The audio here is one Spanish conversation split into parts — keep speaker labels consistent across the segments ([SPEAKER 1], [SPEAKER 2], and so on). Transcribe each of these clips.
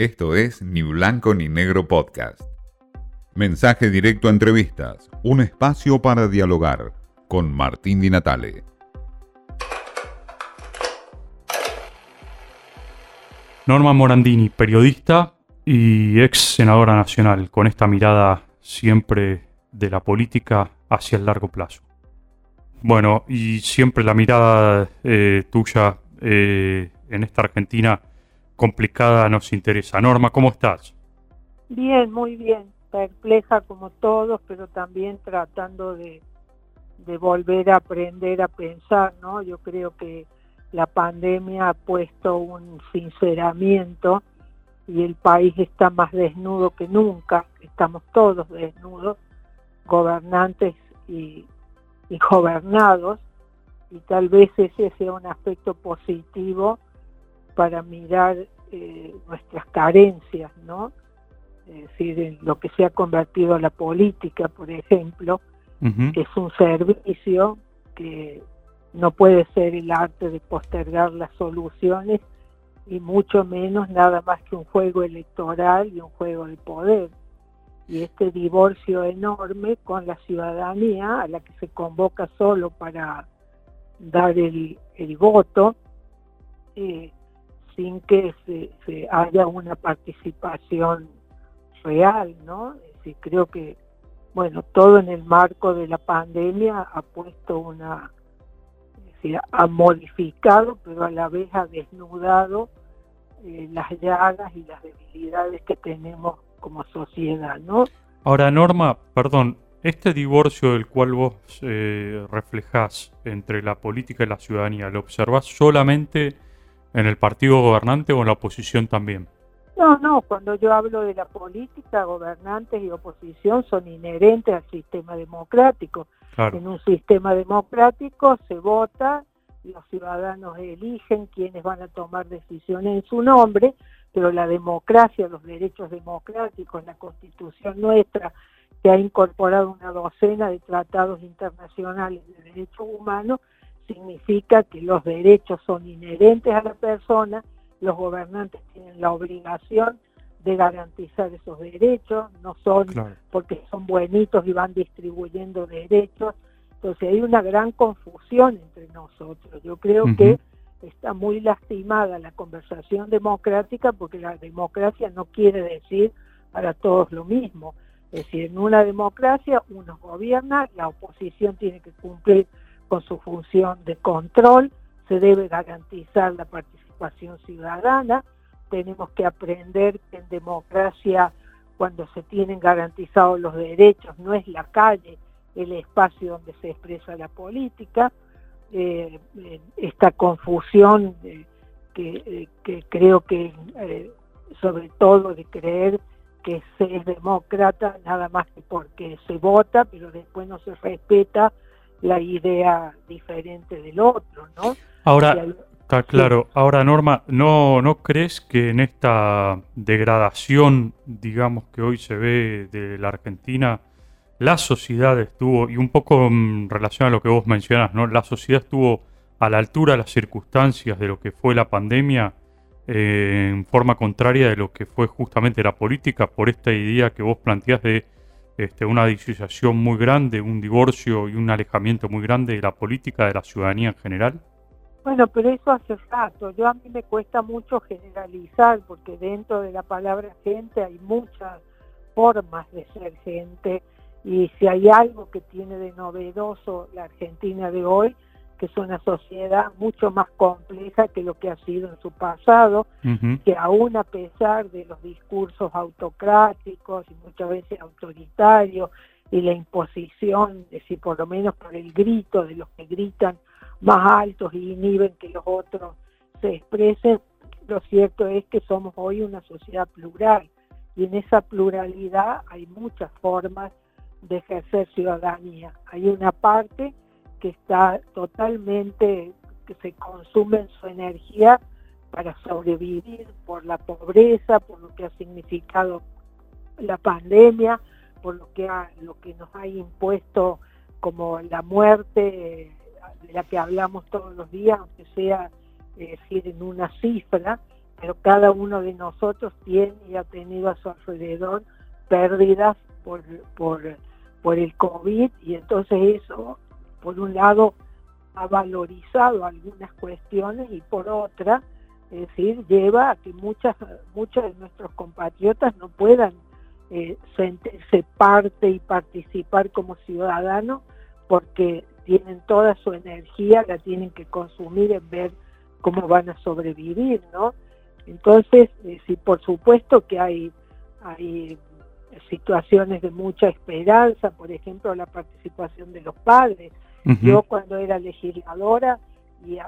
[SPEAKER 1] Esto es Ni Blanco ni Negro Podcast. Mensaje directo a entrevistas, un espacio para dialogar con Martín Di Natale.
[SPEAKER 2] Norma Morandini, periodista y ex senadora nacional, con esta mirada siempre de la política hacia el largo plazo. Bueno, y siempre la mirada eh, tuya eh, en esta Argentina complicada nos interesa. Norma, ¿cómo estás?
[SPEAKER 3] Bien, muy bien. Perpleja como todos, pero también tratando de, volver a aprender a pensar, ¿no? Yo creo que la pandemia ha puesto un sinceramiento y el país está más desnudo que nunca, estamos todos desnudos, gobernantes y, y gobernados, y tal vez ese sea un aspecto positivo para mirar eh, nuestras carencias, ¿no? Es decir, en lo que se ha convertido a la política, por ejemplo, que es un servicio que no puede ser el arte de postergar las soluciones y mucho menos nada más que un juego electoral y un juego de poder. Y este divorcio enorme con la ciudadanía, a la que se convoca solo para dar el, el voto, eh, sin que se, haya una participación real, ¿no? Sí, creo que, bueno, todo en el marco de la pandemia ha puesto una, ha modificado, pero a la vez ha desnudado eh, las llagas y las debilidades que tenemos como sociedad, ¿no?
[SPEAKER 2] Ahora, Norma, perdón, este divorcio del cual vos eh, reflejás entre la política y la ciudadanía, ¿lo observás solamente en el partido gobernante o en la oposición también?
[SPEAKER 3] No, no, cuando yo hablo de la política, gobernantes y oposición son inherentes al sistema democrático. En un sistema democrático se vota, los ciudadanos eligen quienes van a tomar decisiones en su nombre, pero la democracia, los derechos democráticos, la constitución nuestra, que ha incorporado una docena de tratados internacionales de derechos humanos, significa que los derechos son inherentes a la persona, los gobernantes tienen la obligación de garantizar esos derechos, no son porque son buenitos y van distribuyendo derechos. Entonces hay una gran confusión entre nosotros. Yo creo que está muy lastimada la conversación democrática porque la democracia no quiere decir para todos lo mismo. Es decir, en una democracia uno gobierna, la oposición tiene que cumplir con su función de control, se debe garantizar la participación ciudadana, tenemos que aprender que en democracia cuando se tienen garantizados los derechos no es la calle el espacio donde se expresa la política, eh, eh, esta confusión que, eh, creo que sobre todo de creer que se es demócrata nada más que porque se vota, pero después no se respeta la idea diferente del otro, ¿no?
[SPEAKER 2] Ahora, está claro. Ahora, Norma, ¿no, ¿no crees que en esta degradación, digamos, que hoy se ve de la Argentina, la sociedad estuvo, y un poco en relación a lo que vos mencionas, ¿no? La sociedad estuvo a la altura de las circunstancias de lo que fue la pandemia, eh, en forma contraria de lo que fue justamente la política, por esta idea que vos planteás de este, una disociación muy grande, un divorcio y un alejamiento muy grande de la política, de la ciudadanía en general?
[SPEAKER 3] Bueno, pero eso hace rato. Yo a mí me cuesta mucho generalizar porque dentro de la palabra gente hay muchas formas de ser gente y si hay algo que tiene de novedoso la Argentina de hoy que es una sociedad mucho más compleja que lo que ha sido en su pasado, que aún a pesar de los discursos autocráticos y muchas veces autoritarios y la imposición, de si por lo menos por el grito de los que gritan más altos y inhiben que los otros se expresen, lo cierto es que somos hoy una sociedad plural y en esa pluralidad hay muchas formas de ejercer ciudadanía. Hay una parte que está totalmente, que se consume su energía para sobrevivir por la pobreza, por lo que ha significado la pandemia, por lo que, ha, lo que nos ha impuesto como la muerte de la que hablamos todos los días, aunque sea decir en una cifra, pero cada uno de nosotros tiene y ha tenido a su alrededor pérdidas por, por, por el COVID y entonces eso, por un lado, ha valorizado algunas cuestiones y por otra, es decir, lleva a que muchos de nuestros compatriotas no puedan eh, sentirse parte y participar como ciudadanos porque tienen toda su energía, la tienen que consumir en ver cómo van a sobrevivir, ¿no? Entonces, eh, sí, por supuesto que hay, hay situaciones de mucha esperanza, por ejemplo, la participación de los padres. Yo cuando era legisladora y,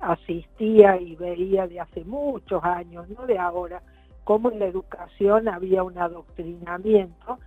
[SPEAKER 3] asistía y veía de hace muchos años, no de ahora, cómo en la educación había un adoctrinamiento,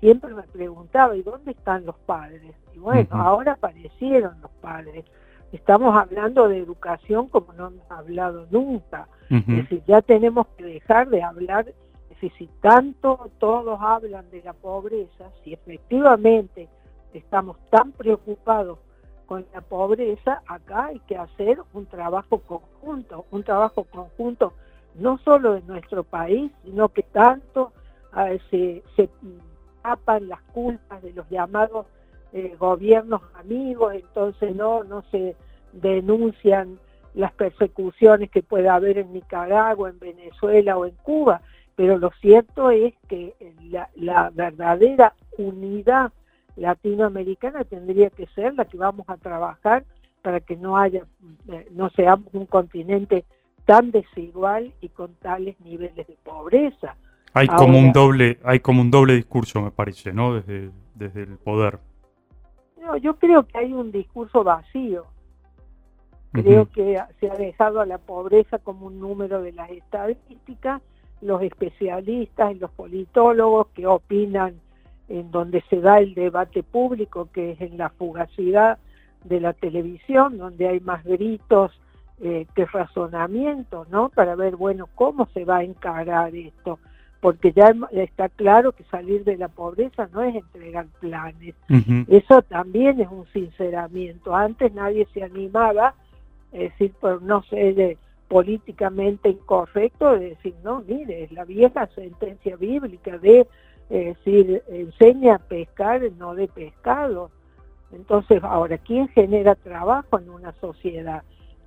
[SPEAKER 3] siempre me preguntaba, ¿y dónde están los padres? Y bueno, ahora aparecieron los padres. Estamos hablando de educación como no hemos hablado nunca. Es decir, ya tenemos que dejar de hablar, es decir, si tanto todos hablan de la pobreza, si efectivamente estamos tan preocupados con la pobreza, acá hay que hacer un trabajo conjunto, un trabajo conjunto no solo de nuestro país, sino que tanto ah, se, se tapan las culpas de los llamados eh, gobiernos amigos, entonces no, no se denuncian las persecuciones que pueda haber en Nicaragua, en Venezuela o en Cuba, pero lo cierto es que la, la verdadera unidad latinoamericana tendría que ser la que vamos a trabajar para que no haya, eh, no seamos un continente tan desigual y con tales niveles de pobreza.
[SPEAKER 2] Hay como un doble, hay como un doble discurso, me parece, ¿no? Desde, desde el poder.
[SPEAKER 3] No, yo creo que hay un discurso vacío. Creo que se ha dejado a la pobreza como un número de las estadísticas, los especialistas y los politólogos que opinan en donde se da el debate público, que es en la fugacidad de la televisión, donde hay más gritos eh, que razonamiento, ¿no? Para ver, bueno, cómo se va a encarar esto, porque ya está claro que salir de la pobreza no es entregar planes, eso también es un sinceramiento. Antes nadie se animaba, es decir, por no ser políticamente incorrecto, de decir, no, mire, es la vieja sentencia bíblica de es decir, enseña a pescar, no de pescado. Entonces, ahora, ¿quién genera trabajo en una sociedad?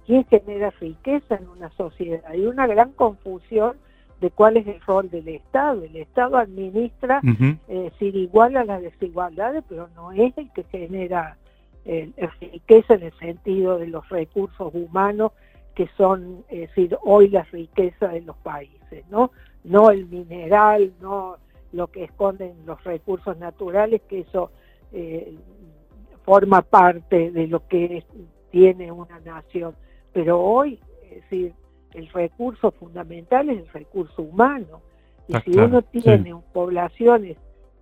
[SPEAKER 3] ¿Quién genera riqueza en una sociedad? Hay una gran confusión de cuál es el rol del Estado. El Estado administra, es decir, igual a las desigualdades, pero no es el que genera eh, riqueza en el sentido de los recursos humanos que son, es decir, hoy la riqueza de los países, ¿no? No el mineral, no lo que esconden los recursos naturales, que eso eh, forma parte de lo que tiene una nación. Pero hoy, es decir, el recurso fundamental es el recurso humano. Y ah, si uno tiene poblaciones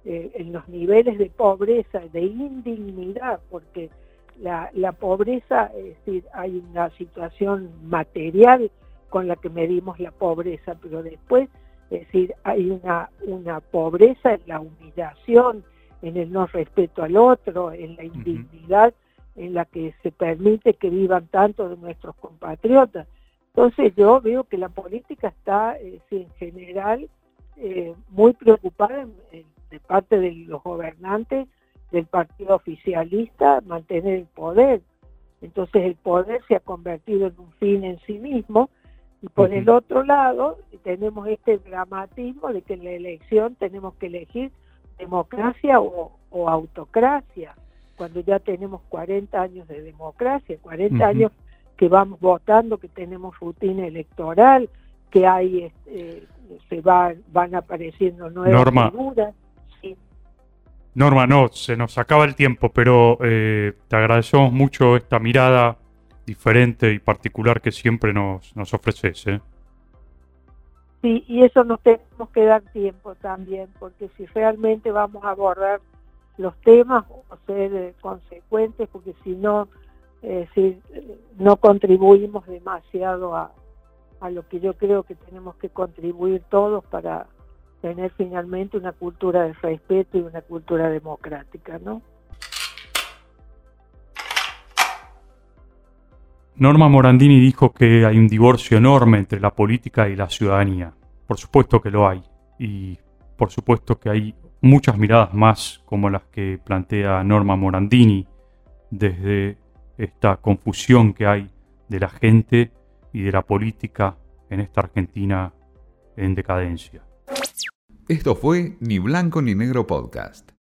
[SPEAKER 3] eh, en los niveles de pobreza, de indignidad, porque la, la pobreza, es decir, hay una situación material con la que medimos la pobreza, pero después es decir, hay una, una pobreza en la humillación, en el no respeto al otro, en la indignidad en la que se permite que vivan tanto de nuestros compatriotas. Entonces yo veo que la política está en general eh, muy preocupada de parte de los gobernantes del partido oficialista mantener el poder. Entonces el poder se ha convertido en un fin en sí mismo y por el otro lado, tenemos este dramatismo de que en la elección tenemos que elegir democracia o, autocracia, cuando ya tenemos 40 años de democracia, 40 años que vamos votando, que tenemos rutina electoral, que hay, este, se van, van apareciendo nuevas figuras.
[SPEAKER 2] Norma, no, se nos acaba el tiempo, pero eh, te agradecemos mucho esta mirada diferente y particular que siempre nos, nos ofreces. ¿eh?
[SPEAKER 3] Sí, y eso nos tenemos que dar tiempo también, porque si realmente vamos a abordar los temas, o ser eh, consecuentes, porque si no, si no contribuimos demasiado a, a lo que yo creo que tenemos que contribuir todos para tener finalmente una cultura de respeto y una cultura democrática, ¿no?
[SPEAKER 2] Norma Morandini dijo que hay un divorcio enorme entre la política y la ciudadanía. Por supuesto que lo hay. Y por supuesto que hay muchas miradas más como las que plantea Norma Morandini desde esta confusión que hay de la gente y de la política en esta Argentina en decadencia.
[SPEAKER 1] Esto fue Ni Blanco ni Negro Podcast.